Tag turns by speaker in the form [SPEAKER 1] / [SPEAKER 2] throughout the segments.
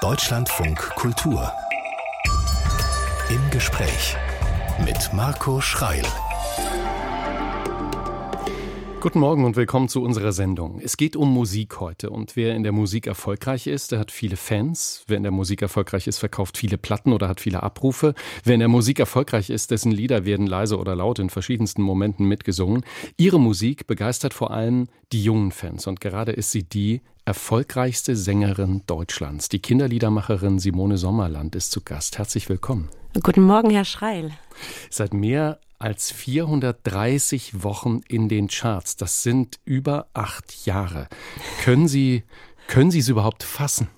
[SPEAKER 1] Deutschlandfunk Kultur. Im Gespräch mit Marco Schreil.
[SPEAKER 2] Guten Morgen und willkommen zu unserer Sendung. Es geht um Musik heute und wer in der Musik erfolgreich ist, der hat viele Fans. Wer in der Musik erfolgreich ist, verkauft viele Platten oder hat viele Abrufe. Wer in der Musik erfolgreich ist, dessen Lieder werden leise oder laut in verschiedensten Momenten mitgesungen. Ihre Musik begeistert vor allem die jungen Fans und gerade ist sie die erfolgreichste Sängerin Deutschlands. Die Kinderliedermacherin Simone Sommerland ist zu Gast. Herzlich willkommen.
[SPEAKER 3] Guten Morgen, Herr Schreil.
[SPEAKER 2] Seit mehr als 430 Wochen in den Charts. Das sind über acht Jahre. Können Sie, können Sie es überhaupt fassen?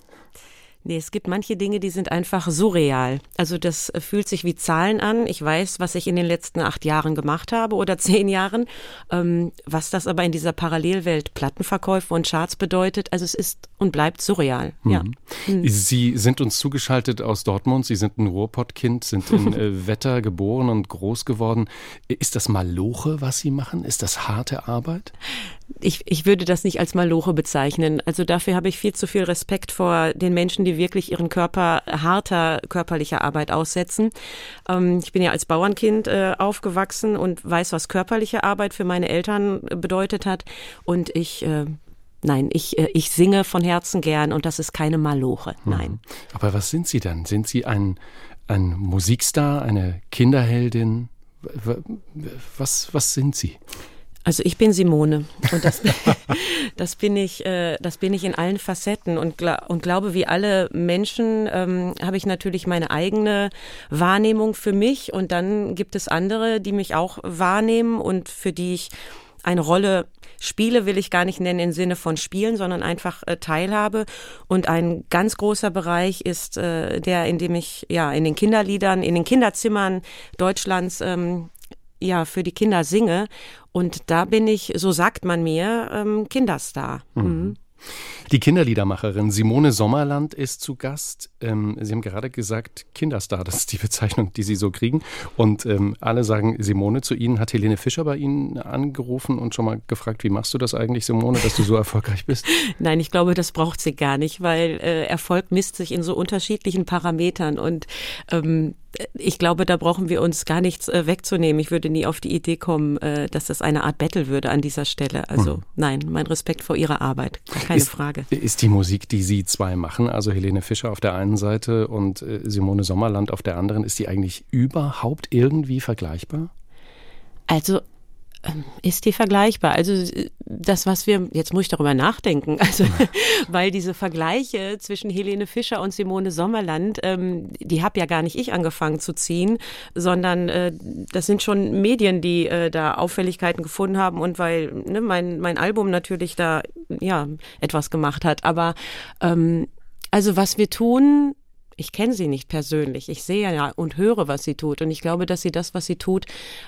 [SPEAKER 3] Nee, es gibt manche Dinge, die sind einfach surreal. Also das fühlt sich wie Zahlen an. Ich weiß, was ich in den letzten acht Jahren gemacht habe oder zehn Jahren. Ähm, was das aber in dieser Parallelwelt Plattenverkäufe und Charts bedeutet, also es ist und bleibt surreal. Mhm. Ja.
[SPEAKER 2] Mhm. Sie sind uns zugeschaltet aus Dortmund. Sie sind ein Ruhrpottkind, sind in äh, Wetter geboren und groß geworden. Ist das Maloche, was Sie machen? Ist das harte Arbeit?
[SPEAKER 3] Ich, ich würde das nicht als Maloche bezeichnen. Also dafür habe ich viel zu viel Respekt vor den Menschen, die wirklich ihren Körper harter körperlicher Arbeit aussetzen. Ähm, ich bin ja als Bauernkind äh, aufgewachsen und weiß, was körperliche Arbeit für meine Eltern bedeutet hat. Und ich äh, Nein, ich, äh, ich singe von Herzen gern und das ist keine Maloche. Mhm. Nein.
[SPEAKER 2] Aber was sind Sie dann? Sind Sie ein, ein Musikstar, eine Kinderheldin? Was, was sind Sie?
[SPEAKER 3] Also ich bin Simone und das, das bin ich, äh, das bin ich in allen Facetten und, und glaube, wie alle Menschen ähm, habe ich natürlich meine eigene Wahrnehmung für mich und dann gibt es andere, die mich auch wahrnehmen und für die ich eine Rolle spiele, will ich gar nicht nennen im Sinne von Spielen, sondern einfach äh, Teilhabe. Und ein ganz großer Bereich ist äh, der, in dem ich ja in den Kinderliedern, in den Kinderzimmern Deutschlands ähm, ja für die Kinder singe. Und da bin ich, so sagt man mir, ähm, Kinderstar. Mhm. Mhm.
[SPEAKER 2] Die Kinderliedermacherin Simone Sommerland ist zu Gast. Ähm, Sie haben gerade gesagt, Kinderstar, das ist die Bezeichnung, die Sie so kriegen. Und ähm, alle sagen Simone zu Ihnen. Hat Helene Fischer bei Ihnen angerufen und schon mal gefragt, wie machst du das eigentlich, Simone, dass du so erfolgreich bist?
[SPEAKER 3] Nein, ich glaube, das braucht sie gar nicht, weil äh, Erfolg misst sich in so unterschiedlichen Parametern. Und ähm, ich glaube, da brauchen wir uns gar nichts äh, wegzunehmen. Ich würde nie auf die Idee kommen, äh, dass das eine Art Battle würde an dieser Stelle. Also mhm. nein, mein Respekt vor Ihrer Arbeit, keine
[SPEAKER 2] ist,
[SPEAKER 3] Frage.
[SPEAKER 2] Ist die Musik, die Sie zwei machen, also Helene Fischer auf der einen Seite und äh, Simone Sommerland auf der anderen, ist die eigentlich überhaupt irgendwie vergleichbar?
[SPEAKER 3] Also ist die vergleichbar? Also das, was wir, jetzt muss ich darüber nachdenken, also weil diese Vergleiche zwischen Helene Fischer und Simone Sommerland, ähm, die habe ja gar nicht ich angefangen zu ziehen, sondern äh, das sind schon Medien, die äh, da Auffälligkeiten gefunden haben und weil ne, mein, mein Album natürlich da ja etwas gemacht hat. Aber ähm, also was wir tun, ich kenne sie nicht persönlich. Ich sehe ja und höre, was sie tut. Und ich glaube, dass sie das, was sie tut,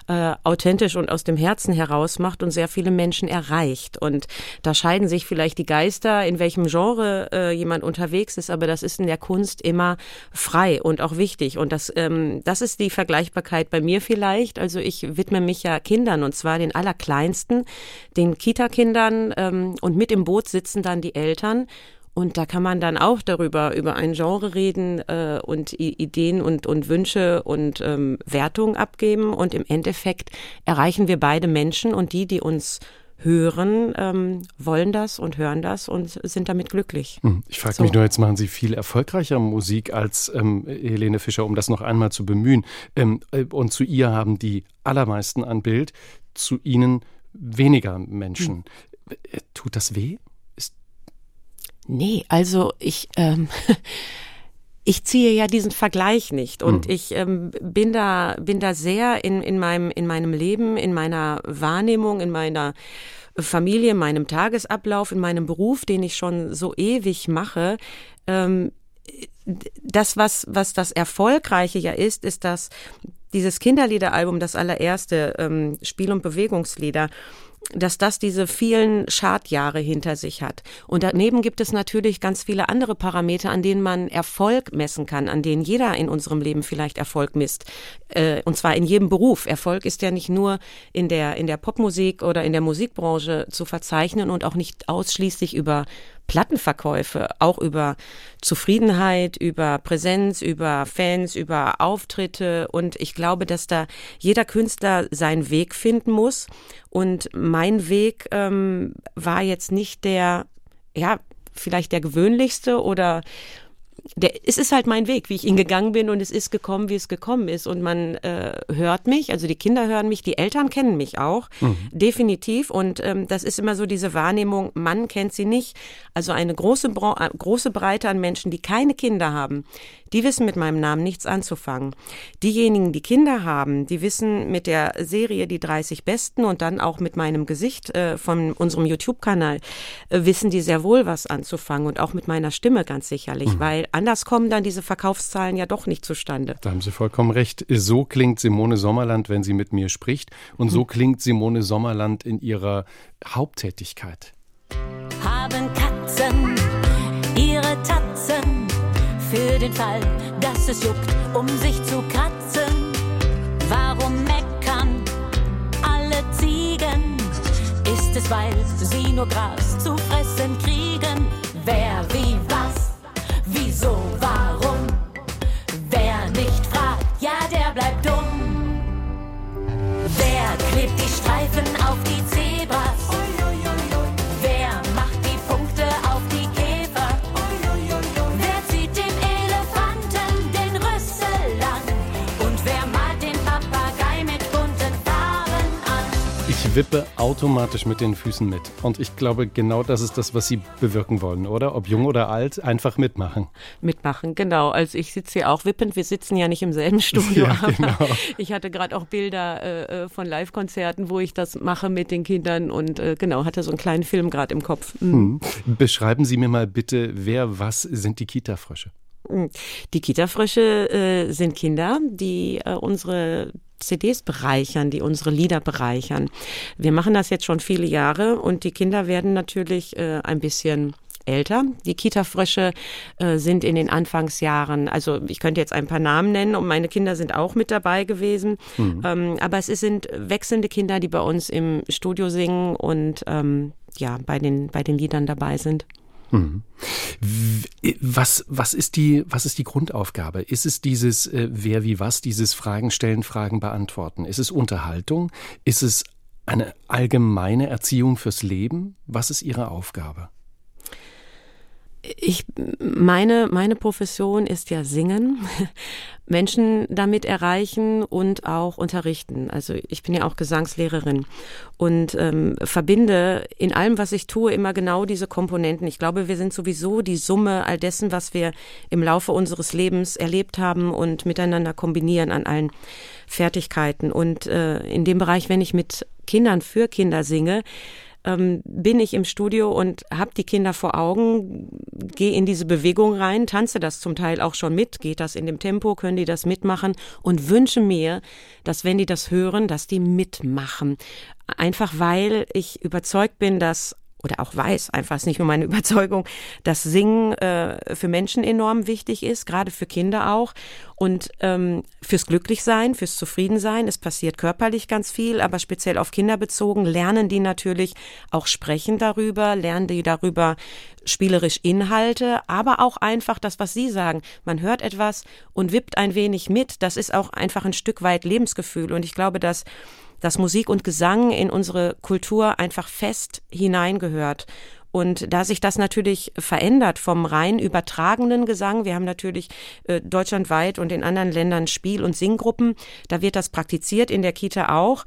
[SPEAKER 3] äh, authentisch und aus dem Herzen heraus macht und sehr viele Menschen erreicht. Und da scheiden sich vielleicht die Geister, in welchem Genre äh, jemand unterwegs ist. Aber das ist in der Kunst immer frei und auch wichtig. Und das, ähm, das ist die Vergleichbarkeit bei mir vielleicht. Also ich widme mich ja Kindern und zwar den allerkleinsten, den Kita-Kindern. Ähm, und mit im Boot sitzen dann die Eltern und da kann man dann auch darüber, über ein Genre reden äh, und I Ideen und, und Wünsche und ähm, Wertungen abgeben. Und im Endeffekt erreichen wir beide Menschen und die, die uns hören, ähm, wollen das und hören das und sind damit glücklich.
[SPEAKER 2] Hm, ich frage so. mich nur, jetzt machen Sie viel erfolgreicher Musik als ähm, Helene Fischer, um das noch einmal zu bemühen. Ähm, äh, und zu ihr haben die allermeisten ein Bild, zu Ihnen weniger Menschen. Hm. Äh, tut das weh?
[SPEAKER 3] Nee, also ich, ähm, ich ziehe ja diesen Vergleich nicht und mhm. ich ähm, bin da bin da sehr in in meinem in meinem Leben, in meiner Wahrnehmung, in meiner Familie, in meinem Tagesablauf, in meinem Beruf, den ich schon so ewig mache. Ähm, das was was das erfolgreiche ja ist, ist dass dieses Kinderliederalbum, das allererste ähm, Spiel- und Bewegungslieder, dass das diese vielen Schadjahre hinter sich hat. Und daneben gibt es natürlich ganz viele andere Parameter, an denen man Erfolg messen kann, an denen jeder in unserem Leben vielleicht Erfolg misst. Äh, und zwar in jedem Beruf. Erfolg ist ja nicht nur in der, in der Popmusik oder in der Musikbranche zu verzeichnen und auch nicht ausschließlich über Plattenverkäufe, auch über Zufriedenheit, über Präsenz, über Fans, über Auftritte. Und ich glaube, dass da jeder Künstler seinen Weg finden muss. Und mein Weg ähm, war jetzt nicht der, ja, vielleicht der gewöhnlichste oder der, es ist halt mein Weg, wie ich ihn gegangen bin und es ist gekommen, wie es gekommen ist. Und man äh, hört mich, also die Kinder hören mich, die Eltern kennen mich auch, mhm. definitiv. Und ähm, das ist immer so diese Wahrnehmung, man kennt sie nicht. Also eine große, äh, große Breite an Menschen, die keine Kinder haben, die wissen mit meinem Namen nichts anzufangen. Diejenigen, die Kinder haben, die wissen mit der Serie Die 30 Besten und dann auch mit meinem Gesicht äh, von unserem YouTube-Kanal, äh, wissen die sehr wohl was anzufangen und auch mit meiner Stimme ganz sicherlich, mhm. weil anders kommen dann diese Verkaufszahlen ja doch nicht zustande.
[SPEAKER 2] Da haben Sie vollkommen recht. So klingt Simone Sommerland, wenn sie mit mir spricht und so mhm. klingt Simone Sommerland in ihrer Haupttätigkeit.
[SPEAKER 4] Haben Katzen ihre Tatzen für den Fall, dass es juckt, um sich zu kratzen. Warum meckern alle Ziegen? Ist es, weil sie nur Gras zu fressen kriegen? Wer, wie,
[SPEAKER 2] wippe automatisch mit den Füßen mit. Und ich glaube, genau das ist das, was Sie bewirken wollen, oder? Ob jung oder alt, einfach mitmachen.
[SPEAKER 3] Mitmachen, genau. Also ich sitze hier auch wippend. Wir sitzen ja nicht im selben Studio, ja, genau. ich hatte gerade auch Bilder äh, äh, von Live-Konzerten, wo ich das mache mit den Kindern und äh, genau, hatte so einen kleinen Film gerade im Kopf.
[SPEAKER 2] Mhm. Hm. Beschreiben Sie mir mal bitte, wer, was sind die Kita-Frösche?
[SPEAKER 3] Hm. Die Kita-Frösche äh, sind Kinder, die äh, unsere CDs bereichern, die unsere Lieder bereichern. Wir machen das jetzt schon viele Jahre und die Kinder werden natürlich äh, ein bisschen älter. Die Kita-Frösche äh, sind in den Anfangsjahren, also ich könnte jetzt ein paar Namen nennen und meine Kinder sind auch mit dabei gewesen. Mhm. Ähm, aber es sind wechselnde Kinder, die bei uns im Studio singen und ähm, ja, bei den, bei den Liedern dabei sind. Mhm.
[SPEAKER 2] Was, was, ist die, was ist die Grundaufgabe? Ist es dieses äh, Wer wie was, dieses Fragen stellen, Fragen beantworten? Ist es Unterhaltung? Ist es eine allgemeine Erziehung fürs Leben? Was ist Ihre Aufgabe?
[SPEAKER 3] Ich, meine, meine Profession ist ja singen, Menschen damit erreichen und auch unterrichten. Also ich bin ja auch Gesangslehrerin und ähm, verbinde in allem, was ich tue, immer genau diese Komponenten. Ich glaube, wir sind sowieso die Summe all dessen, was wir im Laufe unseres Lebens erlebt haben und miteinander kombinieren an allen Fertigkeiten. Und äh, in dem Bereich, wenn ich mit Kindern für Kinder singe, ähm, bin ich im Studio und habe die Kinder vor Augen, gehe in diese Bewegung rein, tanze das zum Teil auch schon mit, geht das in dem Tempo, können die das mitmachen und wünsche mir, dass wenn die das hören, dass die mitmachen. Einfach weil ich überzeugt bin, dass oder auch weiß, einfach ist nicht nur meine Überzeugung, dass Singen äh, für Menschen enorm wichtig ist, gerade für Kinder auch. Und ähm, fürs Glücklichsein, fürs Zufriedensein, es passiert körperlich ganz viel, aber speziell auf Kinder bezogen, lernen die natürlich auch sprechen darüber, lernen die darüber spielerisch Inhalte, aber auch einfach das, was Sie sagen. Man hört etwas und wippt ein wenig mit. Das ist auch einfach ein Stück weit Lebensgefühl. Und ich glaube, dass dass Musik und Gesang in unsere Kultur einfach fest hineingehört. Und da sich das natürlich verändert vom rein übertragenen Gesang, wir haben natürlich äh, deutschlandweit und in anderen Ländern Spiel- und Singgruppen, da wird das praktiziert, in der Kita auch.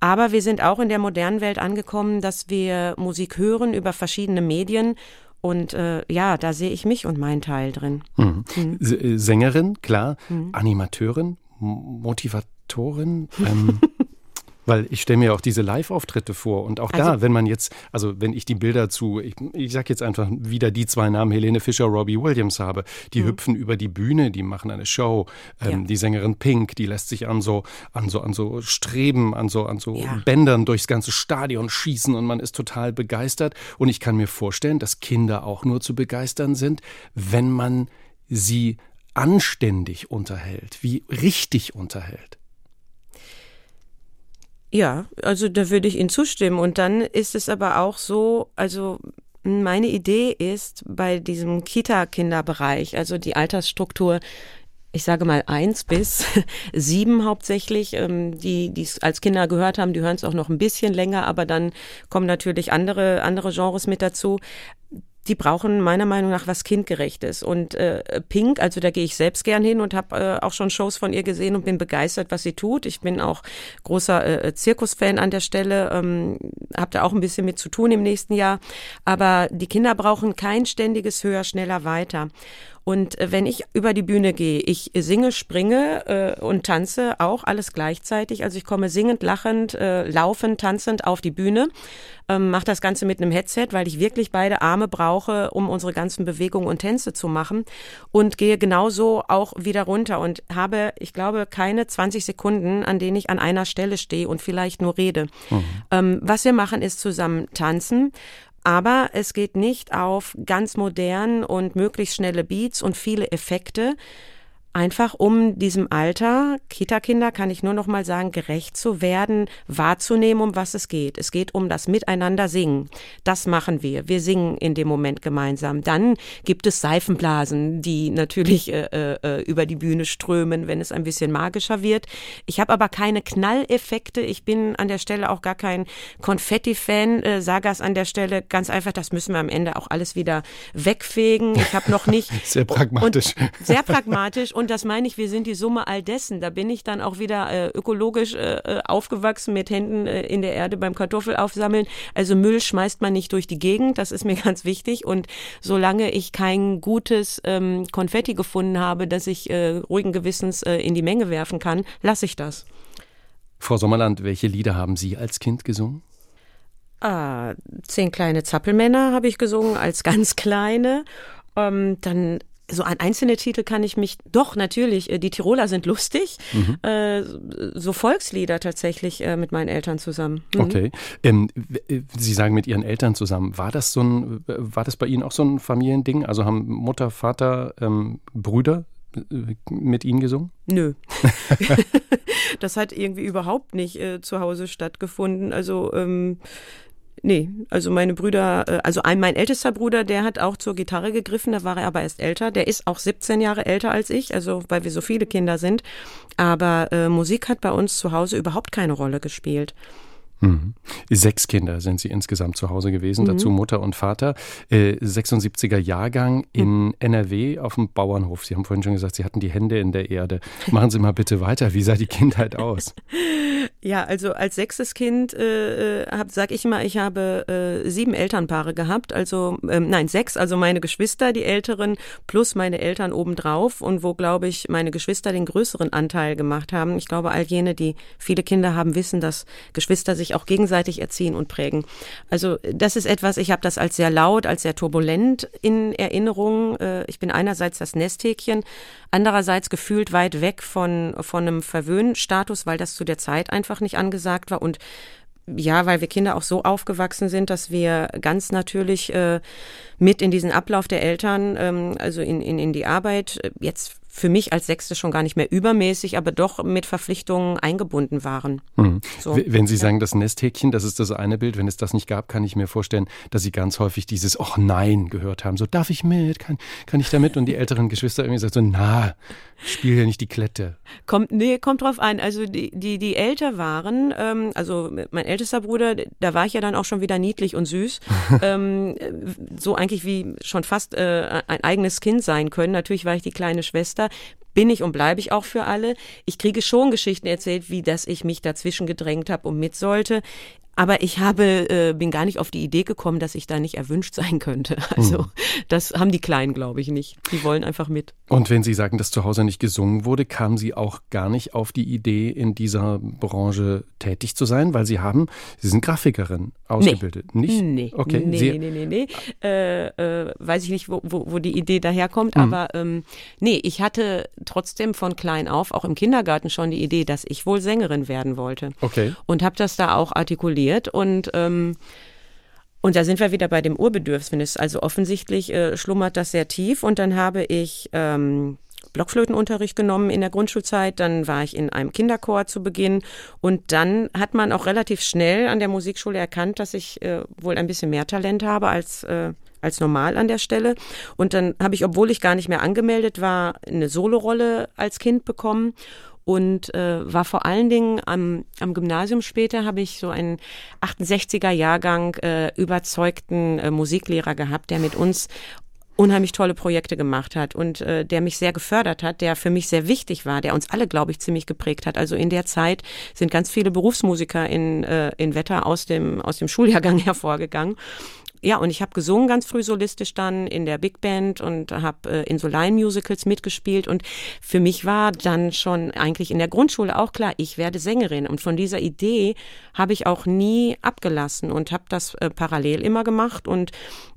[SPEAKER 3] Aber wir sind auch in der modernen Welt angekommen, dass wir Musik hören über verschiedene Medien und äh, ja, da sehe ich mich und meinen Teil drin. Mhm.
[SPEAKER 2] Mhm. Äh, Sängerin, klar, mhm. Animateurin, Motivatorin. Ähm, Weil ich stelle mir auch diese Live-Auftritte vor und auch also, da, wenn man jetzt, also wenn ich die Bilder zu, ich, ich sage jetzt einfach wieder die zwei Namen, Helene Fischer, Robbie Williams habe, die mhm. hüpfen über die Bühne, die machen eine Show. Ähm, ja. Die Sängerin Pink, die lässt sich an so, an so, an so Streben, an so, an so ja. Bändern durchs ganze Stadion schießen und man ist total begeistert. Und ich kann mir vorstellen, dass Kinder auch nur zu begeistern sind, wenn man sie anständig unterhält, wie richtig unterhält.
[SPEAKER 3] Ja, also da würde ich Ihnen zustimmen. Und dann ist es aber auch so, also Meine Idee ist bei diesem Kita-Kinderbereich, also die Altersstruktur ich sage mal eins bis sieben hauptsächlich, ähm, die die es als Kinder gehört haben, die hören es auch noch ein bisschen länger, aber dann kommen natürlich andere andere Genres mit dazu die brauchen meiner Meinung nach was kindgerechtes. Und äh, Pink, also da gehe ich selbst gern hin und habe äh, auch schon Shows von ihr gesehen und bin begeistert, was sie tut. Ich bin auch großer äh, Zirkusfan an der Stelle, ähm, habe da auch ein bisschen mit zu tun im nächsten Jahr. Aber die Kinder brauchen kein ständiges Höher, schneller, weiter. Und äh, wenn ich über die Bühne gehe, ich singe, springe äh, und tanze auch alles gleichzeitig. Also ich komme singend, lachend, äh, laufend, tanzend auf die Bühne, ähm, mache das Ganze mit einem Headset, weil ich wirklich beide Arme brauche, um unsere ganzen Bewegungen und Tänze zu machen und gehe genauso auch wieder runter und habe, ich glaube, keine 20 Sekunden, an denen ich an einer Stelle stehe und vielleicht nur rede. Mhm. Ähm, was wir machen, ist zusammen tanzen aber es geht nicht auf ganz modern und möglichst schnelle Beats und viele Effekte, einfach um diesem Alter, Kita-Kinder kann ich nur noch mal sagen, gerecht zu werden, wahrzunehmen, um was es geht. Es geht um das Miteinander singen. Das machen wir. Wir singen in dem Moment gemeinsam. Dann gibt es Seifenblasen, die natürlich äh, äh, äh über die Bühne strömen, wenn es ein bisschen magischer wird. Ich habe aber keine Knalleffekte. Ich bin an der Stelle auch gar kein Konfetti-Fan. Äh, sage es an der Stelle ganz einfach, das müssen wir am Ende auch alles wieder wegfegen. Ich habe noch nicht
[SPEAKER 2] sehr pragmatisch.
[SPEAKER 3] sehr pragmatisch und und das meine ich, wir sind die Summe all dessen. Da bin ich dann auch wieder äh, ökologisch äh, äh, aufgewachsen mit Händen äh, in der Erde beim Kartoffelaufsammeln. Also Müll schmeißt man nicht durch die Gegend, das ist mir ganz wichtig. Und solange ich kein gutes ähm, Konfetti gefunden habe, das ich äh, ruhigen Gewissens äh, in die Menge werfen kann, lasse ich das.
[SPEAKER 2] Frau Sommerland, welche Lieder haben Sie als Kind gesungen?
[SPEAKER 3] Ah, zehn kleine Zappelmänner habe ich gesungen als ganz kleine. Ähm, dann so an einzelne Titel kann ich mich doch natürlich, äh, die Tiroler sind lustig, mhm. äh, so Volkslieder tatsächlich äh, mit meinen Eltern zusammen.
[SPEAKER 2] Mhm. Okay. Ähm, äh, Sie sagen mit Ihren Eltern zusammen. War das so ein, war das bei Ihnen auch so ein Familiending? Also haben Mutter, Vater, ähm, Brüder mit Ihnen gesungen?
[SPEAKER 3] Nö. das hat irgendwie überhaupt nicht äh, zu Hause stattgefunden. Also ähm, Nee, also meine Brüder, äh, also ein, mein ältester Bruder, der hat auch zur Gitarre gegriffen, da war er aber erst älter. Der ist auch 17 Jahre älter als ich, also weil wir so viele Kinder sind. Aber äh, Musik hat bei uns zu Hause überhaupt keine Rolle gespielt.
[SPEAKER 2] Mhm. Sechs Kinder sind Sie insgesamt zu Hause gewesen, mhm. dazu Mutter und Vater. Äh, 76er Jahrgang in mhm. NRW auf dem Bauernhof. Sie haben vorhin schon gesagt, Sie hatten die Hände in der Erde. Machen Sie mal bitte weiter. Wie sah die Kindheit aus?
[SPEAKER 3] Ja, also als sechstes Kind äh, äh sag ich mal, ich habe äh, sieben Elternpaare gehabt, also ähm, nein sechs, also meine Geschwister, die Älteren plus meine Eltern obendrauf und wo glaube ich meine Geschwister den größeren Anteil gemacht haben. Ich glaube, all jene, die viele Kinder haben, wissen, dass Geschwister sich auch gegenseitig erziehen und prägen. Also das ist etwas, ich habe das als sehr laut, als sehr turbulent in Erinnerung. Äh, ich bin einerseits das Nesthäkchen, andererseits gefühlt weit weg von von einem Verwöhnstatus, weil das zu der Zeit einfach einfach nicht angesagt war. Und ja, weil wir Kinder auch so aufgewachsen sind, dass wir ganz natürlich äh, mit in diesen Ablauf der Eltern, ähm, also in, in, in die Arbeit, äh, jetzt für mich als Sechste schon gar nicht mehr übermäßig, aber doch mit Verpflichtungen eingebunden waren.
[SPEAKER 2] Mhm. So, wenn Sie ja. sagen, das Nesthäkchen, das ist das eine Bild. Wenn es das nicht gab, kann ich mir vorstellen, dass Sie ganz häufig dieses Oh nein gehört haben. So, darf ich mit? Kann, kann ich da mit? Und die älteren Geschwister irgendwie sagen so, na, spiel ja nicht die Klette.
[SPEAKER 3] Kommt, nee, kommt drauf an. Also die, die, die älter waren, ähm, also mein ältester Bruder, da war ich ja dann auch schon wieder niedlich und süß. ähm, so eigentlich wie schon fast äh, ein eigenes Kind sein können. Natürlich war ich die kleine Schwester bin ich und bleibe ich auch für alle. Ich kriege schon Geschichten erzählt, wie dass ich mich dazwischen gedrängt habe und mit sollte. Aber ich habe, äh, bin gar nicht auf die Idee gekommen, dass ich da nicht erwünscht sein könnte. Also mhm. das haben die Kleinen, glaube ich, nicht. Die wollen einfach mit.
[SPEAKER 2] Und wenn Sie sagen, dass zu Hause nicht gesungen wurde, kamen Sie auch gar nicht auf die Idee, in dieser Branche tätig zu sein, weil Sie haben, Sie sind Grafikerin ausgebildet,
[SPEAKER 3] nee.
[SPEAKER 2] nicht?
[SPEAKER 3] Nee, okay. nee, Sie nee, nee, nee. Äh, äh, weiß ich nicht, wo, wo, wo die Idee daherkommt, mhm. aber ähm, nee, ich hatte trotzdem von klein auf, auch im Kindergarten schon die Idee, dass ich wohl Sängerin werden wollte.
[SPEAKER 2] Okay.
[SPEAKER 3] Und habe das da auch artikuliert funktioniert und ähm, und da sind wir wieder bei dem Urbedürfnis. Also offensichtlich äh, schlummert das sehr tief. Und dann habe ich ähm, Blockflötenunterricht genommen in der Grundschulzeit, dann war ich in einem Kinderchor zu Beginn und dann hat man auch relativ schnell an der Musikschule erkannt, dass ich äh, wohl ein bisschen mehr Talent habe als äh, als normal an der Stelle. Und dann habe ich, obwohl ich gar nicht mehr angemeldet war, eine Solorolle als Kind bekommen und äh, war vor allen Dingen am, am Gymnasium später habe ich so einen 68er Jahrgang äh, überzeugten äh, Musiklehrer gehabt, der mit uns unheimlich tolle Projekte gemacht hat und äh, der mich sehr gefördert hat, der für mich sehr wichtig war, der uns alle, glaube ich, ziemlich geprägt hat. Also in der Zeit sind ganz viele Berufsmusiker in, äh, in Wetter aus dem, aus dem Schuljahrgang hervorgegangen ja, und ich habe gesungen ganz früh solistisch dann in der Big Band und habe äh, in so Line-Musicals mitgespielt. Und für mich war dann schon eigentlich in der Grundschule auch klar, ich werde Sängerin. Und von dieser Idee habe ich auch nie abgelassen und habe das äh, parallel immer gemacht und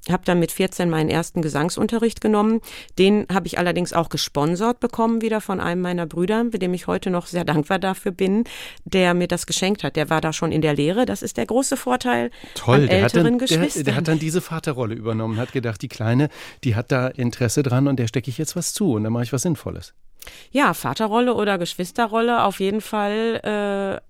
[SPEAKER 3] habe dann mit 14 meinen ersten Gesangsunterricht genommen. Den habe ich allerdings auch gesponsert bekommen, wieder von einem meiner Brüder, mit dem ich heute noch sehr dankbar dafür bin, der mir das geschenkt hat. Der war da schon in der Lehre. Das ist der große Vorteil
[SPEAKER 2] Toll,
[SPEAKER 3] an
[SPEAKER 2] der
[SPEAKER 3] älteren
[SPEAKER 2] dann,
[SPEAKER 3] Geschwistern.
[SPEAKER 2] Der, der hat dann diese Vaterrolle übernommen, hat gedacht, die Kleine, die hat da Interesse dran und der stecke ich jetzt was zu und dann mache ich was Sinnvolles.
[SPEAKER 3] Ja, Vaterrolle oder Geschwisterrolle auf jeden Fall äh,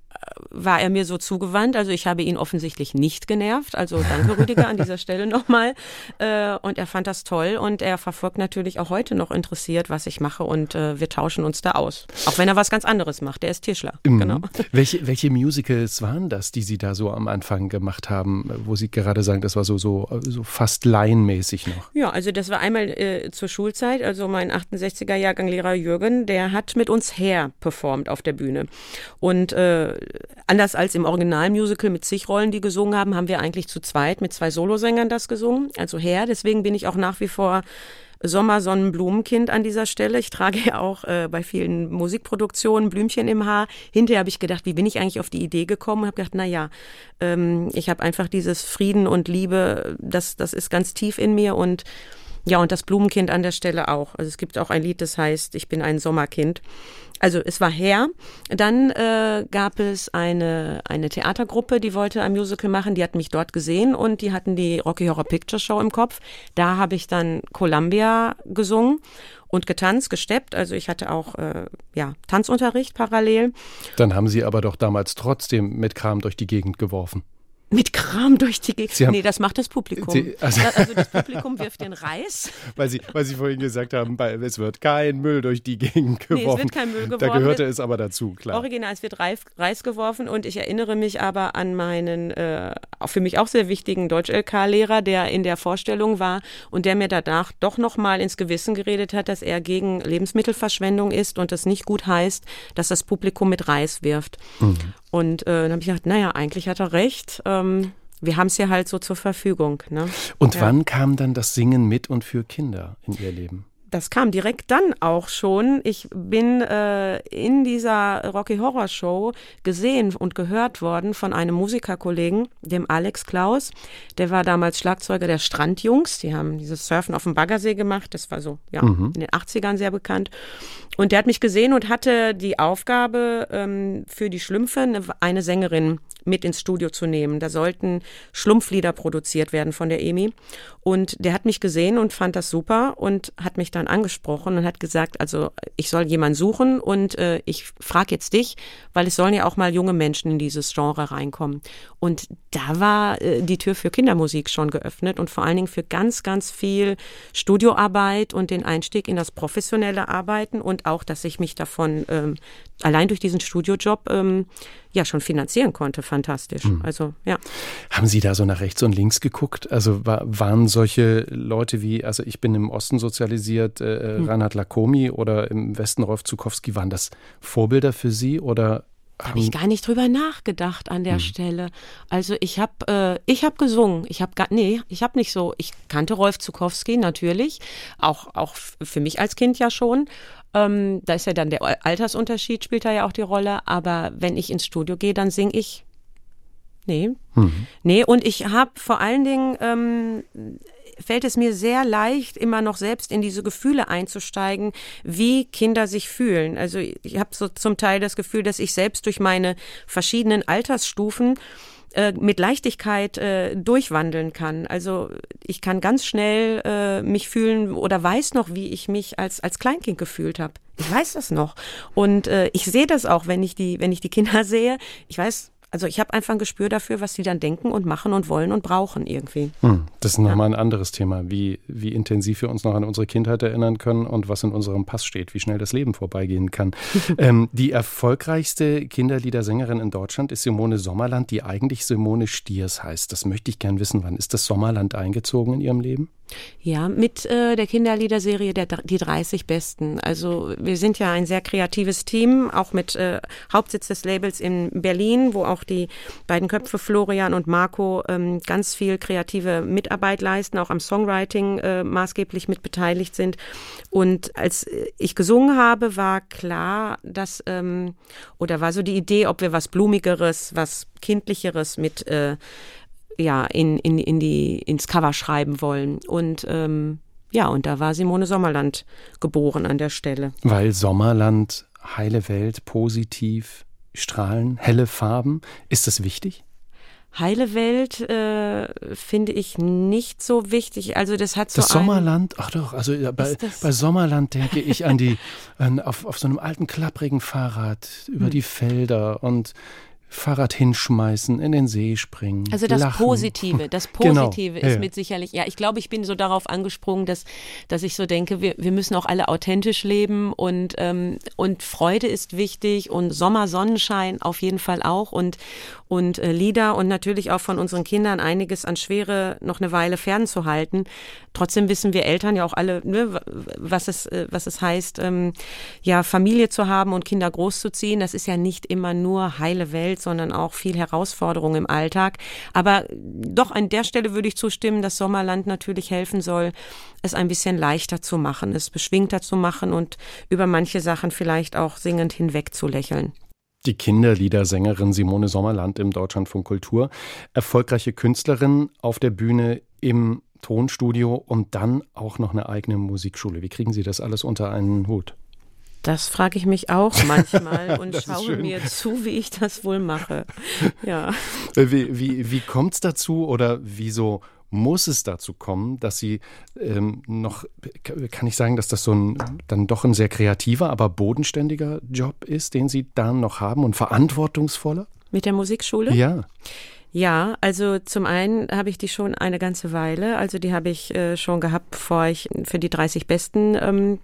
[SPEAKER 3] war er mir so zugewandt. Also ich habe ihn offensichtlich nicht genervt. Also danke Rüdiger an dieser Stelle nochmal. Äh, und er fand das toll und er verfolgt natürlich auch heute noch interessiert, was ich mache und äh, wir tauschen uns da aus. Auch wenn er was ganz anderes macht. Der ist Tischler.
[SPEAKER 2] Mhm.
[SPEAKER 3] Genau.
[SPEAKER 2] Welche, welche Musicals waren das, die Sie da so am Anfang gemacht haben, wo Sie gerade sagen, das war so, so, so fast laienmäßig noch?
[SPEAKER 3] Ja, also das war einmal äh, zur Schulzeit. Also mein 68er Jahrgang Lehrer Jürgen, der hat mit uns her performt auf der Bühne. Und äh, anders als im Originalmusical mit zig Rollen, die gesungen haben, haben wir eigentlich zu zweit mit zwei Solosängern das gesungen, also her. Deswegen bin ich auch nach wie vor Sommersonnenblumenkind an dieser Stelle. Ich trage ja auch äh, bei vielen Musikproduktionen Blümchen im Haar. Hinterher habe ich gedacht, wie bin ich eigentlich auf die Idee gekommen? Habe gedacht, na ja, ähm, ich habe einfach dieses Frieden und Liebe, das das ist ganz tief in mir und ja, und das Blumenkind an der Stelle auch. Also es gibt auch ein Lied, das heißt, ich bin ein Sommerkind. Also es war her. Dann äh, gab es eine, eine Theatergruppe, die wollte ein Musical machen. Die hat mich dort gesehen und die hatten die Rocky Horror Picture Show im Kopf. Da habe ich dann Columbia gesungen und getanzt, gesteppt. Also ich hatte auch äh, ja, Tanzunterricht parallel.
[SPEAKER 2] Dann haben Sie aber doch damals trotzdem mit Kram durch die Gegend geworfen.
[SPEAKER 3] Mit Kram durch die Gegend.
[SPEAKER 2] Haben-
[SPEAKER 3] Nee, das macht das Publikum.
[SPEAKER 2] Sie- also-
[SPEAKER 3] also, also das Publikum wirft den Reis.
[SPEAKER 2] Weil Sie, weil Sie vorhin gesagt haben, bei- es wird kein Müll durch die Gegend
[SPEAKER 3] Nee, es
[SPEAKER 2] geworfen.
[SPEAKER 3] wird kein Müll
[SPEAKER 2] Da
[SPEAKER 3] geworfen.
[SPEAKER 2] gehörte es aber dazu, klar.
[SPEAKER 3] Original, es wird Reis, Reis geworfen und ich erinnere mich aber an meinen, äh, für mich auch sehr wichtigen Deutsch-LK-Lehrer, der in der Vorstellung war und der mir danach doch nochmal ins Gewissen geredet hat, dass er gegen Lebensmittelverschwendung ist und es nicht gut heißt, dass das Publikum mit Reis wirft.
[SPEAKER 2] Mhm.
[SPEAKER 3] Und äh, dann habe ich gedacht, naja, eigentlich hat er recht. Ähm, wir haben es ja halt so zur Verfügung. Ne?
[SPEAKER 2] Und
[SPEAKER 3] Ja.
[SPEAKER 2] wann kam dann das Singen mit und für Kinder in Ihr Leben?
[SPEAKER 3] Das kam direkt dann auch schon. Ich bin äh, in dieser Rocky Horror Show gesehen und gehört worden von einem Musikerkollegen, dem Alex Klaus. Der war damals Schlagzeuger der Strandjungs. Die haben dieses Surfen auf dem Baggersee gemacht. Das war so ja, in den 80ern sehr bekannt. Und der hat mich gesehen und hatte die Aufgabe, ähm, für die Schlümpfe eine, eine Sängerin mit ins Studio zu nehmen. Da sollten Schlumpflieder produziert werden von der EMI. Und der hat mich gesehen und fand das super und hat mich dann angesprochen und hat gesagt, also ich soll jemanden suchen und äh, ich frage jetzt dich, weil es sollen ja auch mal junge Menschen in dieses Genre reinkommen. Und da war äh, die Tür für Kindermusik schon geöffnet und vor allen Dingen für ganz, ganz viel Studioarbeit und den Einstieg in das professionelle Arbeiten und auch, dass ich mich davon ähm, allein durch diesen Studiojob ähm, ja schon finanzieren konnte. Fantastisch. Also ja.
[SPEAKER 2] Haben Sie da so nach rechts und links geguckt? Also wa- waren solche Leute wie, also ich bin im Osten sozialisiert, äh,
[SPEAKER 3] Hm.
[SPEAKER 2] Reinhard Lakomi oder im Westen Rolf Zukowski, waren das Vorbilder für Sie oder
[SPEAKER 3] habe ich gar nicht drüber nachgedacht an der Stelle. Also ich habe äh, ich habe gesungen. Ich habe gar nee, ich habe nicht so. Ich kannte Rolf Zukowski natürlich, auch auch für mich als Kind ja schon. Ähm, da ist ja dann der Altersunterschied spielt da ja auch die Rolle. Aber wenn ich ins Studio gehe, dann sing ich. Nee, nee. Und ich habe vor allen Dingen ähm, fällt es mir sehr leicht, immer noch selbst in diese Gefühle einzusteigen, wie Kinder sich fühlen. Also ich habe so zum Teil das Gefühl, dass ich selbst durch meine verschiedenen Altersstufen äh, mit Leichtigkeit äh, durchwandeln kann. Also ich kann ganz schnell äh, mich fühlen oder weiß noch, wie ich mich als, als Kleinkind gefühlt habe. Ich weiß das noch. Und äh, ich sehe das auch, wenn ich die, wenn ich die Kinder sehe. Ich weiß, also ich habe einfach ein Gespür dafür, was sie dann denken und machen und wollen und brauchen irgendwie.
[SPEAKER 2] Hm, das ist nochmal ja. ein anderes Thema, wie, wie intensiv wir uns noch an unsere Kindheit erinnern können und was in unserem Pass steht, wie schnell das Leben vorbeigehen kann. ähm, die erfolgreichste Kinderliedersängerin in Deutschland ist Simone Sommerland, die eigentlich Simone Stiers heißt. Das möchte ich gern wissen. Wann ist das Sommerland eingezogen in ihrem Leben?
[SPEAKER 3] Ja, mit äh, der Kinderliederserie der, Die 30 Besten. Also wir sind ja ein sehr kreatives Team, auch mit äh, Hauptsitz des Labels in Berlin, wo auch die beiden Köpfe Florian und Marco ähm, ganz viel kreative Mitarbeit leisten, auch am Songwriting äh, maßgeblich mit beteiligt sind. Und als ich gesungen habe, war klar, dass, ähm, oder war so die Idee, ob wir was Blumigeres, was Kindlicheres mit äh, ja, in, in, in die, ins Cover schreiben wollen. Und ähm, ja, und da war Simone Sommerland geboren an der Stelle.
[SPEAKER 2] Weil Sommerland, heile Welt, positiv, strahlen, helle Farben, ist das wichtig?
[SPEAKER 3] Heile Welt äh, finde ich nicht so wichtig. Also das hat so
[SPEAKER 2] das Sommerland. Ach doch, also bei, bei Sommerland denke ich an die an, auf, auf so einem alten klapprigen Fahrrad über hm. die Felder und Fahrrad hinschmeißen, in den See springen.
[SPEAKER 3] Also das
[SPEAKER 2] lachen.
[SPEAKER 3] Positive, das genau. Positive genau. ist ja. mit sicherlich, ja, ich glaube, ich bin so darauf angesprungen, dass, dass ich so denke, wir, wir müssen auch alle authentisch leben und, ähm, und Freude ist wichtig und Sommer, Sonnenschein auf jeden Fall auch und, und äh, Lieder und natürlich auch von unseren Kindern einiges an Schwere noch eine Weile fernzuhalten. Trotzdem wissen wir Eltern ja auch alle, ne, was es, äh, was es heißt, ähm, ja, Familie zu haben und Kinder großzuziehen. Das ist ja nicht immer nur heile Welt, Welt, sondern auch viel Herausforderung im Alltag. Aber doch an der Stelle würde ich zustimmen, dass Sommerland natürlich helfen soll, es ein bisschen leichter zu machen, es beschwingter zu machen und über manche Sachen vielleicht auch singend hinweg zu lächeln.
[SPEAKER 2] Die Kinderliedersängerin Simone Sommerland im Deutschlandfunk Kultur, erfolgreiche Künstlerin auf der Bühne im Tonstudio und dann auch noch eine eigene Musikschule. Wie kriegen Sie das alles unter einen Hut?
[SPEAKER 3] Das frage ich mich auch manchmal und schaue mir zu, wie ich das wohl mache. Ja.
[SPEAKER 2] Äh, wie, wie, wie kommt es dazu oder wieso muss es dazu kommen, dass Sie ähm, noch, kann ich sagen, dass das so ein dann doch ein sehr kreativer, aber bodenständiger Job ist, den Sie dann noch haben und verantwortungsvoller?
[SPEAKER 3] Mit der Musikschule?
[SPEAKER 2] Ja.
[SPEAKER 3] Ja, also zum einen habe ich die schon eine ganze Weile. Also die habe ich äh, schon gehabt, bevor ich für die 30 Besten ähm,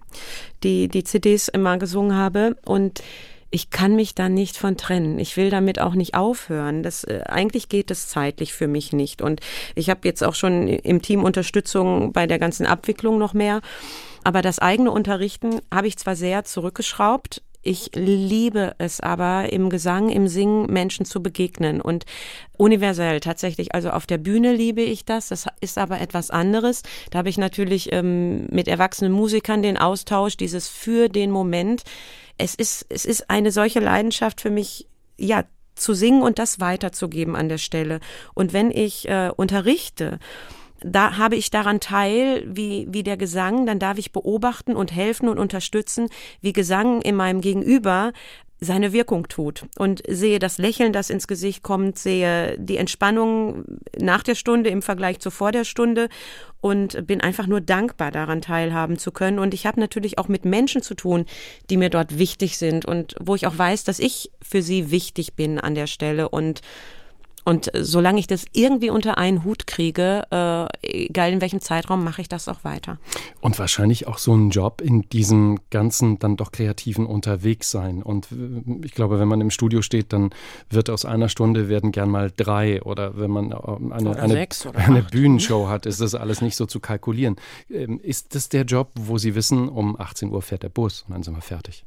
[SPEAKER 3] die, die CDs immer gesungen habe. Und ich kann mich da nicht von trennen. Ich will damit auch nicht aufhören. Das äh, eigentlich geht es zeitlich für mich nicht. Und ich habe jetzt auch schon im Team Unterstützung bei der ganzen Abwicklung noch mehr. Aber das eigene Unterrichten habe ich zwar sehr zurückgeschraubt, ich liebe es aber im Gesang, im Singen Menschen zu begegnen und universell tatsächlich. Also auf der Bühne liebe ich das. Das ist aber etwas anderes. Da habe ich natürlich ähm, mit erwachsenen Musikern den Austausch, dieses für den Moment. Es ist, es ist eine solche Leidenschaft für mich, ja, zu singen und das weiterzugeben an der Stelle. Und wenn ich äh, unterrichte, da habe ich daran teil, wie, wie der Gesang, dann darf ich beobachten und helfen und unterstützen, wie Gesang in meinem Gegenüber seine Wirkung tut. Und sehe das Lächeln, das ins Gesicht kommt, sehe die Entspannung nach der Stunde im Vergleich zu vor der Stunde und bin einfach nur dankbar daran teilhaben zu können. Und ich habe natürlich auch mit Menschen zu tun, die mir dort wichtig sind und wo ich auch weiß, dass ich für sie wichtig bin an der Stelle. Und und solange ich das irgendwie unter einen Hut kriege, äh, egal in welchem Zeitraum, mache ich das auch weiter.
[SPEAKER 2] Und wahrscheinlich auch so ein Job in diesem ganzen dann doch kreativen unterwegs sein. Und äh, ich glaube, wenn man im Studio steht, dann wird aus einer Stunde werden gern mal drei oder wenn man äh, eine, eine, eine Bühnenshow hat, ist das alles nicht so zu kalkulieren. Ähm, ist das der Job, wo Sie wissen, um 18 Uhr fährt der Bus und dann sind wir fertig?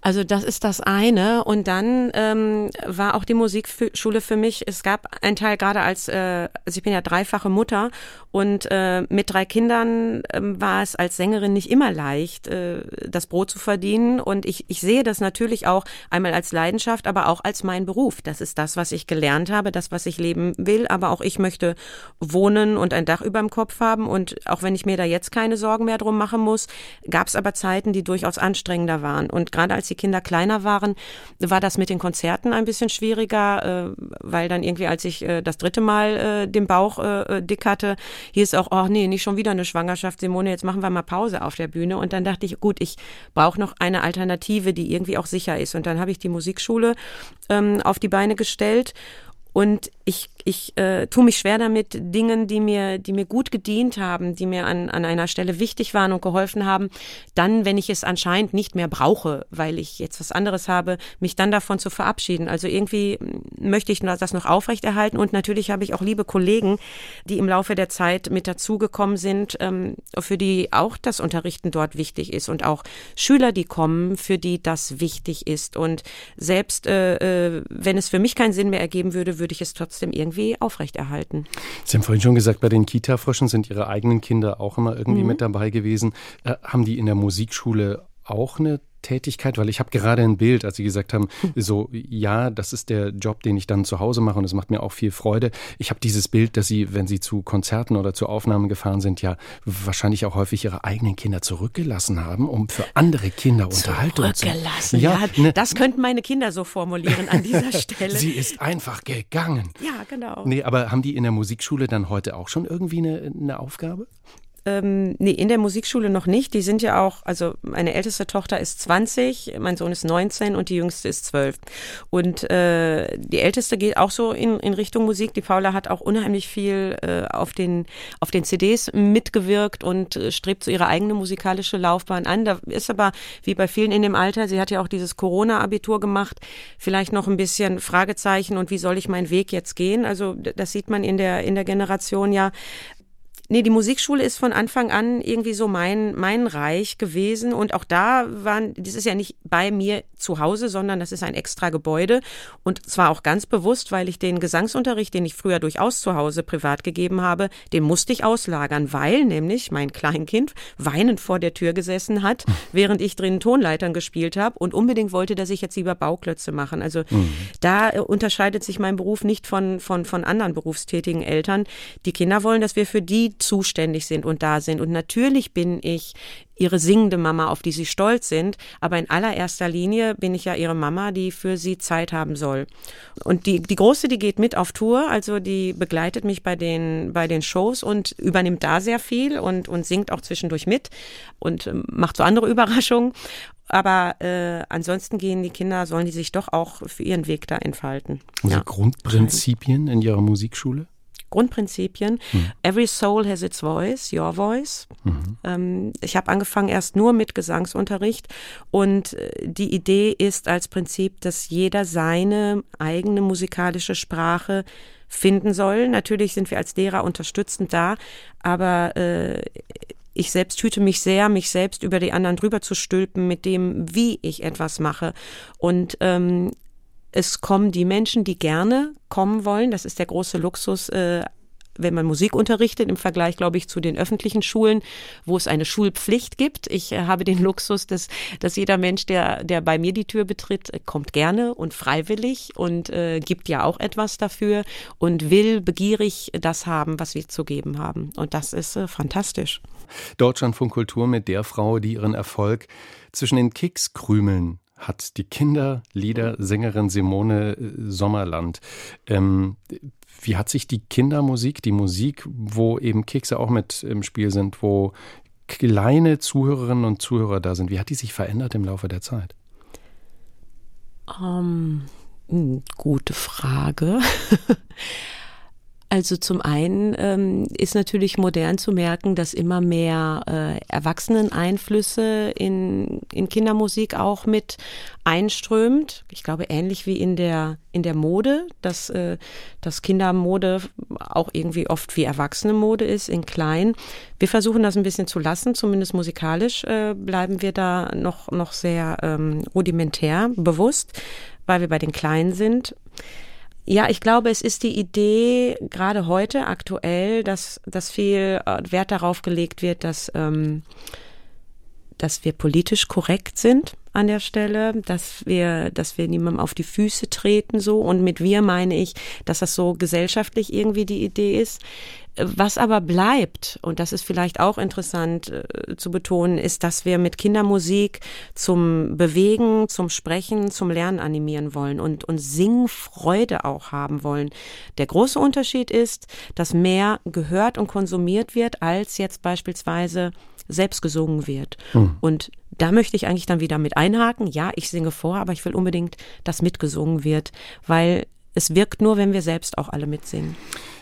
[SPEAKER 3] Also das ist das eine. Und dann ähm, war auch die Musikschule für mich, es gab einen Teil gerade als, äh, also ich bin ja dreifache Mutter und äh, mit drei Kindern äh, war es als Sängerin nicht immer leicht, äh, das Brot zu verdienen. Und ich, ich sehe das natürlich auch einmal als Leidenschaft, aber auch als mein Beruf. Das ist das, was ich gelernt habe, das, was ich leben will. Aber auch ich möchte wohnen und ein Dach über dem Kopf haben. Und auch wenn ich mir da jetzt keine Sorgen mehr drum machen muss, gab es aber Zeiten, die durchaus anstrengender waren. Und gerade als als die Kinder kleiner waren, war das mit den Konzerten ein bisschen schwieriger, äh, weil dann irgendwie, als ich äh, das dritte Mal äh, den Bauch äh, dick hatte, hieß auch, oh nee, nicht schon wieder eine Schwangerschaft, Simone, jetzt machen wir mal Pause auf der Bühne. Und dann dachte ich, gut, ich brauche noch eine Alternative, die irgendwie auch sicher ist. Und dann habe ich die Musikschule ähm, auf die Beine gestellt und ich, ich äh, tue mich schwer damit, Dingen, die mir, die mir gut gedient haben, die mir an, an einer Stelle wichtig waren und geholfen haben, dann, wenn ich es anscheinend nicht mehr brauche, weil ich jetzt was anderes habe, mich dann davon zu verabschieden. Also irgendwie möchte ich das noch aufrechterhalten und natürlich habe ich auch liebe Kollegen, die im Laufe der Zeit mit dazugekommen sind, ähm, für die auch das Unterrichten dort wichtig ist und auch Schüler, die kommen, für die das wichtig ist. Und selbst äh, äh wenn es für mich keinen Sinn mehr ergeben würde, würde ich es trotzdem irgendwie aufrechterhalten.
[SPEAKER 2] Sie haben vorhin schon gesagt, bei den Kita-Fröschen sind Ihre eigenen Kinder auch immer irgendwie mhm. mit dabei gewesen. Äh, haben die in der Musikschule auch eine Tätigkeit? Weil ich habe gerade ein Bild, als Sie gesagt haben, so, ja, das ist der Job, den ich dann zu Hause mache und es macht mir auch viel Freude. Ich habe dieses Bild, dass Sie, wenn Sie zu Konzerten oder zu Aufnahmen gefahren sind, ja wahrscheinlich auch häufig Ihre eigenen Kinder zurückgelassen haben, um für andere Kinder Unterhaltung
[SPEAKER 3] zu Zurückgelassen, ja. ja ne, das könnten meine Kinder so formulieren an dieser Stelle.
[SPEAKER 2] Sie ist einfach gegangen.
[SPEAKER 3] Ja, genau.
[SPEAKER 2] Nee, aber haben die in der Musikschule dann heute auch schon irgendwie eine, eine Aufgabe?
[SPEAKER 3] Ähm, nee, in der Musikschule noch nicht. Die sind ja auch, also meine älteste Tochter ist 20, mein Sohn ist 19 und die jüngste ist 12. Und äh, die älteste geht auch so in, in Richtung Musik. Die Paula hat auch unheimlich viel äh, auf, den, auf den CDs mitgewirkt und äh, strebt so ihre eigene musikalische Laufbahn an. Da ist aber, wie bei vielen in dem Alter, sie hat ja auch dieses Corona-Abitur gemacht, vielleicht noch ein bisschen Fragezeichen und wie soll ich meinen Weg jetzt gehen? Also das sieht man in der, in der Generation ja. Nee, die Musikschule ist von Anfang an irgendwie so mein, mein Reich gewesen. Und auch da waren, das ist ja nicht bei mir zu Hause, sondern das ist ein extra Gebäude. Und zwar auch ganz bewusst, weil ich den Gesangsunterricht, den ich früher durchaus zu Hause privat gegeben habe, den musste ich auslagern, weil nämlich mein Kleinkind weinend vor der Tür gesessen hat, während ich drinnen Tonleitern gespielt habe und unbedingt wollte, dass ich jetzt lieber Bauklötze machen. Also mhm. da äh, unterscheidet sich mein Beruf nicht von, von, von anderen berufstätigen Eltern. Die Kinder wollen, dass wir für die zuständig sind und da sind. Und natürlich bin ich ihre singende Mama, auf die sie stolz sind. Aber in allererster Linie bin ich ja ihre Mama, die für sie Zeit haben soll. Und die, die Große, die geht mit auf Tour, also die begleitet mich bei den, bei den Shows und übernimmt da sehr viel und, und singt auch zwischendurch mit und ähm, macht so andere Überraschungen. Aber äh, ansonsten gehen die Kinder, sollen die sich doch auch für ihren Weg da entfalten.
[SPEAKER 2] Also ja. Grundprinzipien in Ihrer Musikschule?
[SPEAKER 3] Grundprinzipien. Mhm. Every soul has its voice, your voice. Mhm. Ähm, ich habe angefangen erst nur mit Gesangsunterricht und äh, die Idee ist als Prinzip, dass jeder seine eigene musikalische Sprache finden soll. Natürlich sind wir als Lehrer unterstützend da, aber äh, ich selbst hüte mich sehr, mich selbst über die anderen drüber zu stülpen mit dem, wie ich etwas mache. Und ähm, es kommen die Menschen, die gerne kommen wollen. Das ist der große Luxus äh, wenn man Musik unterrichtet, im Vergleich, glaube ich, zu den öffentlichen Schulen, wo es eine Schulpflicht gibt. Ich äh, habe den Luxus, dass, dass jeder Mensch, der, der bei mir die Tür betritt, kommt gerne und freiwillig und äh, gibt ja auch etwas dafür und will begierig das haben, was wir zu geben haben. Und das ist äh, fantastisch.
[SPEAKER 2] Deutschlandfunk Kultur mit der Frau, die ihren Erfolg zwischen den Kekskrümeln hat die Kinderliedersängerin Simone äh, Sommerland. Ähm, wie hat sich die Kindermusik, die Musik, wo eben Kekse auch mit im Spiel sind, wo kleine Zuhörerinnen und Zuhörer da sind, wie hat die sich verändert im Laufe der Zeit?
[SPEAKER 3] Um, ähm, gute Frage. Also zum einen ähm, ist natürlich modern zu merken, dass immer mehr äh, Erwachsenen-Einflüsse in, in Kindermusik auch mit einströmt. Ich glaube, ähnlich wie in der, in der Mode, dass, äh, dass Kindermode auch irgendwie oft wie Erwachsene-Mode ist, in klein. Wir versuchen das ein bisschen zu lassen, zumindest musikalisch äh, bleiben wir da noch, noch sehr ähm, rudimentär bewusst, weil wir bei den Kleinen sind. Ja, ich glaube, es ist die Idee, gerade heute aktuell, dass, dass viel äh, Wert darauf gelegt wird, dass, ähm, dass wir politisch korrekt sind an der Stelle, dass wir, dass wir niemandem auf die Füße treten so. Und mit wir meine ich, dass das so gesellschaftlich irgendwie die Idee ist. Was aber bleibt, und das ist vielleicht auch interessant äh, zu betonen, ist, dass wir mit Kindermusik zum Bewegen, zum Sprechen, zum Lernen animieren wollen und, und Singfreude auch haben wollen. Der große Unterschied ist, dass mehr gehört und konsumiert wird, als jetzt beispielsweise selbst gesungen wird. Hm. Und da möchte ich eigentlich dann wieder mit einhaken. Ja, ich singe vor, aber ich will unbedingt, dass mitgesungen wird, weil es wirkt nur, wenn wir selbst auch alle mitsingen.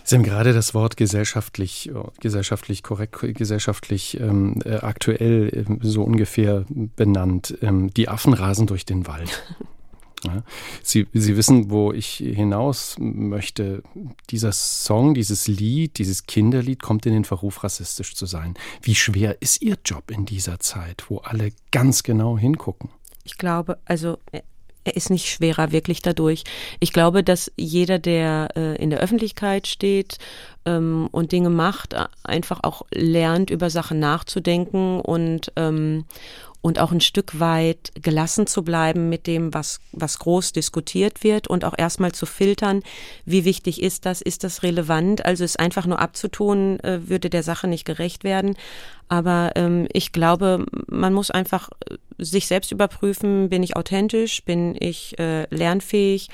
[SPEAKER 2] Sie haben gerade das Wort gesellschaftlich, oh, gesellschaftlich korrekt, gesellschaftlich ähm, äh, aktuell äh, so ungefähr benannt. Ähm, die Affen rasen durch den Wald. Ja. Sie, Sie wissen, wo ich hinaus möchte. Dieser Song, dieses Lied, dieses Kinderlied kommt in den Verruf, rassistisch zu sein. Wie schwer ist Ihr Job in dieser Zeit, wo alle ganz genau hingucken?
[SPEAKER 3] Ich glaube, also er ist nicht schwerer wirklich dadurch. Ich glaube, dass jeder, der äh, in der Öffentlichkeit steht ähm, und Dinge macht, einfach auch lernt, über Sachen nachzudenken und ähm, und auch ein Stück weit gelassen zu bleiben mit dem, was, was groß diskutiert wird und auch erstmal zu filtern, wie wichtig ist das, ist das relevant. Also es einfach nur abzutun, äh, würde der Sache nicht gerecht werden. Aber ähm, ich glaube, man muss einfach äh, sich selbst überprüfen, bin ich authentisch, bin ich äh, lernfähig,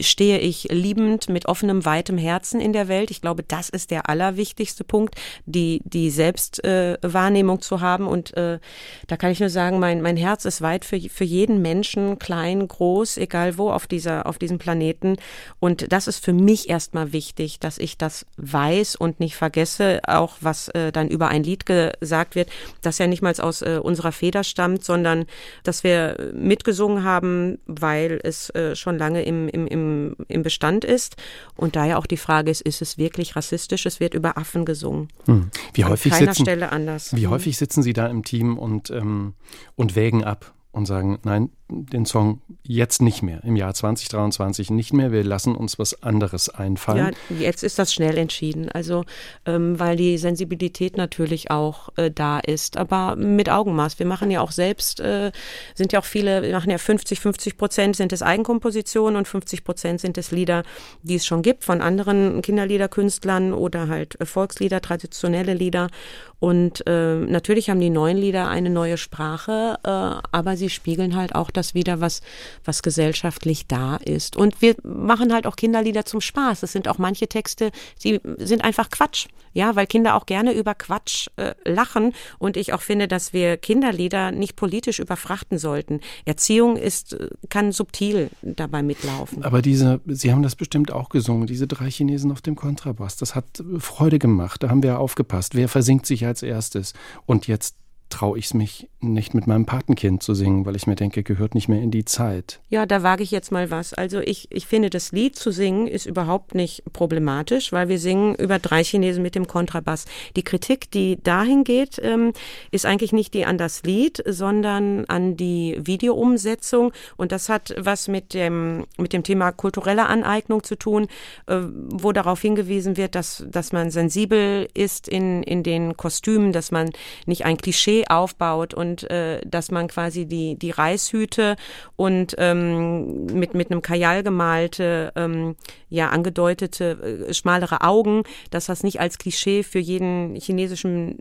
[SPEAKER 3] stehe ich liebend mit offenem, weitem Herzen in der Welt. Ich glaube, das ist der allerwichtigste Punkt, die, die Selbstwahrnehmung äh, zu haben. Und äh, da kann ich nur sagen, mein, mein Herz ist weit für, für jeden Menschen, klein, groß, egal wo auf, dieser, auf diesem Planeten. Und das ist für mich erstmal wichtig, dass ich das weiß und nicht vergesse, auch was äh, dann über ein Lied gesagt gesagt wird, das ja nicht mal aus äh, unserer Feder stammt, sondern dass wir mitgesungen haben, weil es äh, schon lange im, im, im, im Bestand ist. Und daher auch die Frage ist, ist es wirklich rassistisch? Es wird über Affen gesungen.
[SPEAKER 2] Hm. Wie häufig
[SPEAKER 3] An keiner
[SPEAKER 2] sitzen,
[SPEAKER 3] Stelle anders.
[SPEAKER 2] Wie häufig sitzen Sie da im Team und, ähm, und wägen ab? Und sagen, nein, den Song jetzt nicht mehr, im Jahr 2023 nicht mehr, wir lassen uns was anderes einfallen.
[SPEAKER 3] Ja, jetzt ist das schnell entschieden, also ähm, weil die Sensibilität natürlich auch äh, da ist, aber mit Augenmaß. Wir machen ja auch selbst, äh, sind ja auch viele, wir machen ja 50, 50 Prozent sind es Eigenkompositionen und 50 Prozent sind es Lieder, die es schon gibt von anderen Kinderliederkünstlern oder halt Volkslieder, traditionelle Lieder und äh, natürlich haben die neuen Lieder eine neue Sprache, äh, aber sie spiegeln halt auch das wieder, was, was gesellschaftlich da ist. Und wir machen halt auch Kinderlieder zum Spaß. Es sind auch manche Texte, die sind einfach Quatsch. Ja, weil Kinder auch gerne über Quatsch äh, lachen. Und ich auch finde, dass wir Kinderlieder nicht politisch überfrachten sollten. Erziehung ist, äh, kann subtil dabei mitlaufen.
[SPEAKER 2] Aber diese, Sie haben das bestimmt auch gesungen, diese drei Chinesen auf dem Kontrabass. Das hat Freude gemacht. Da haben wir aufgepasst. Wer versinkt sich als erstes? Und jetzt traue ich es mich nicht mit meinem Patenkind zu singen, weil ich mir denke, gehört nicht mehr in die Zeit.
[SPEAKER 3] Ja, da wage ich jetzt mal was. Also ich, ich finde, das Lied zu singen ist überhaupt nicht problematisch, weil wir singen über drei Chinesen mit dem Kontrabass. Die Kritik, die dahin geht, ähm, ist eigentlich nicht die an das Lied, sondern an die Videoumsetzung. Und das hat was mit dem, mit dem Thema kulturelle Aneignung zu tun, äh, wo darauf hingewiesen wird, dass, dass man sensibel ist in, in den Kostümen, dass man nicht ein Klischee aufbaut und und äh, dass man quasi die, die Reishüte und ähm, mit, mit einem Kajal gemalte, ähm, ja, angedeutete, äh, schmalere Augen, dass das nicht als Klischee für jeden chinesischen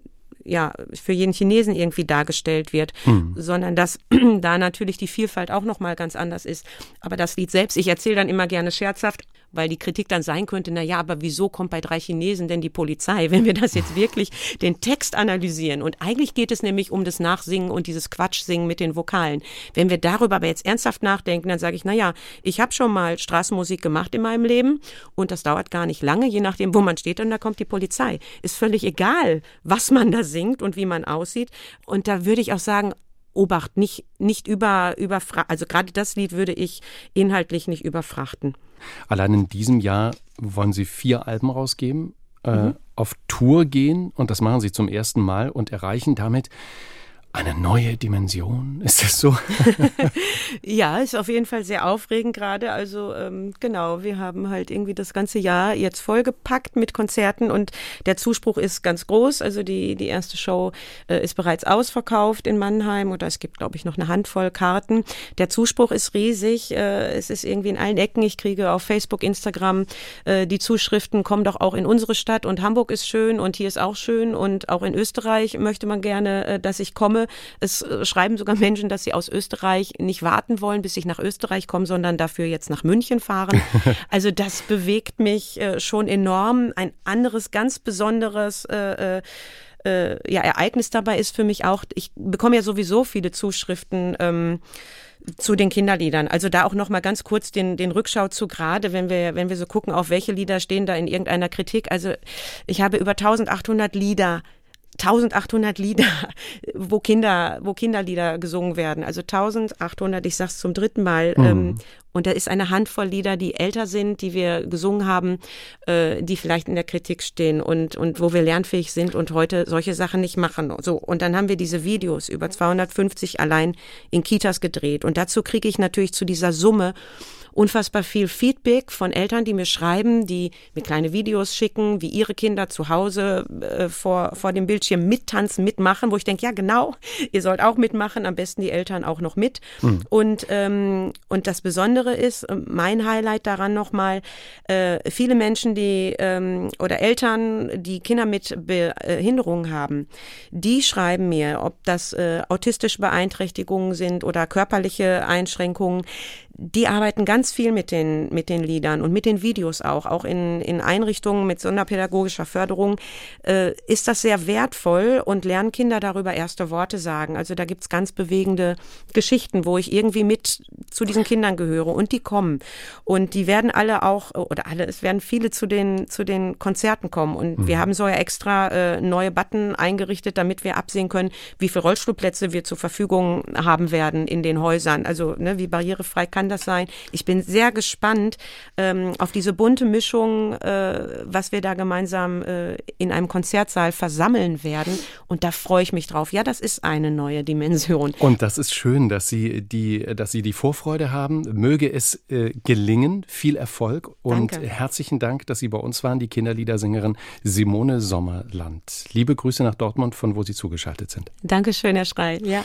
[SPEAKER 3] ja, für jeden Chinesen irgendwie dargestellt wird, mhm. sondern dass da natürlich die Vielfalt auch nochmal ganz anders ist. Aber das Lied selbst, ich erzähle dann immer gerne scherzhaft, weil die Kritik dann sein könnte, na ja, aber wieso kommt bei drei Chinesen denn die Polizei, wenn wir das jetzt wirklich den Text analysieren? Und eigentlich geht es nämlich um das Nachsingen und dieses Quatschsingen mit den Vokalen. Wenn wir darüber aber jetzt ernsthaft nachdenken, dann sage ich, na ja, ich habe schon mal Straßenmusik gemacht in meinem Leben und das dauert gar nicht lange, je nachdem, wo man steht und da kommt die Polizei. Ist völlig egal, was man da singt und wie man aussieht. Und da würde ich auch sagen, Obacht, nicht, nicht über, über, also gerade das Lied würde ich inhaltlich nicht überfrachten.
[SPEAKER 2] Allein in diesem Jahr wollen Sie vier Alben rausgeben, äh, mhm. auf Tour gehen und das machen Sie zum ersten Mal und erreichen damit Eine neue Dimension, ist das so?
[SPEAKER 3] ja, ist auf jeden Fall sehr aufregend gerade. Also ähm, genau, wir haben halt irgendwie das ganze Jahr jetzt vollgepackt mit Konzerten und der Zuspruch ist ganz groß. Also die, die erste Show äh, ist bereits ausverkauft in Mannheim oder es gibt, glaube ich, noch eine Handvoll Karten. Der Zuspruch ist riesig. Äh, es ist irgendwie in allen Ecken. Ich kriege auf Facebook, Instagram äh, die Zuschriften, kommen doch auch in unsere Stadt und Hamburg ist schön und hier ist auch schön und auch in Österreich möchte man gerne, äh, dass ich komme. Es äh, schreiben sogar Menschen, dass sie aus Österreich nicht warten wollen, bis ich nach Österreich komme, sondern dafür jetzt nach München fahren. Also das bewegt mich äh, schon enorm. Ein anderes, ganz besonderes äh, äh, ja, Ereignis dabei ist für mich auch, ich bekomme ja sowieso viele Zuschriften. Ähm, zu den Kinderliedern. Also da auch noch mal ganz kurz den, den Rückschau zu gerade, wenn wir, wenn wir so gucken, auf welche Lieder stehen da in irgendeiner Kritik. Also ich habe über 1800 Lieder 1800 Lieder, wo Kinder, wo Kinderlieder gesungen werden. Also 1800, ich sag's zum dritten Mal. Mhm. Ähm, und da ist eine Handvoll Lieder, die älter sind, die wir gesungen haben, äh, die vielleicht in der Kritik stehen und, und wo wir lernfähig sind und heute solche Sachen nicht machen. So. Und dann haben wir diese Videos über 250 allein in Kitas gedreht. Und dazu kriege ich natürlich zu dieser Summe unfassbar viel Feedback von Eltern, die mir schreiben, die mir kleine Videos schicken, wie ihre Kinder zu Hause äh, vor, vor dem Bildschirm mittanzen, mitmachen, wo ich denke, ja genau, ihr sollt auch mitmachen, am besten die Eltern auch noch mit. Mhm. Und, ähm, und das Besondere ist, äh, mein Highlight daran nochmal, äh, viele Menschen, die ähm, oder Eltern, die Kinder mit Behinderungen haben, die schreiben mir, ob das äh, autistische Beeinträchtigungen sind oder körperliche Einschränkungen, die arbeiten ganz viel mit den, mit den Liedern und mit den Videos auch. Auch in, in Einrichtungen mit sonderpädagogischer Förderung äh, ist das sehr wertvoll und lernen Kinder darüber erste Worte sagen. Also da gibt's ganz bewegende Geschichten, wo ich irgendwie mit zu diesen Kindern gehöre und die kommen. Und die werden alle auch, oder alle, es werden viele zu den, zu den Konzerten kommen. Und mhm. wir haben so ja extra äh, neue Button eingerichtet, damit wir absehen können, wie viele Rollstuhlplätze wir zur Verfügung haben werden in den Häusern. Also ne, wie barrierefrei kann das sein. Ich bin sehr gespannt ähm, auf diese bunte Mischung, äh, was wir da gemeinsam äh, in einem Konzertsaal versammeln werden. Und da freue ich mich drauf. Ja, das ist eine neue Dimension.
[SPEAKER 2] Und das ist schön, dass Sie die, dass Sie die Vorfreude haben. Möge es äh, gelingen. Viel Erfolg und Danke. herzlichen Dank, dass Sie bei uns waren, die Kinderliedersängerin Simone Sommerland. Liebe Grüße nach Dortmund, von wo Sie zugeschaltet sind.
[SPEAKER 3] Dankeschön, Herr Schrei. Ja.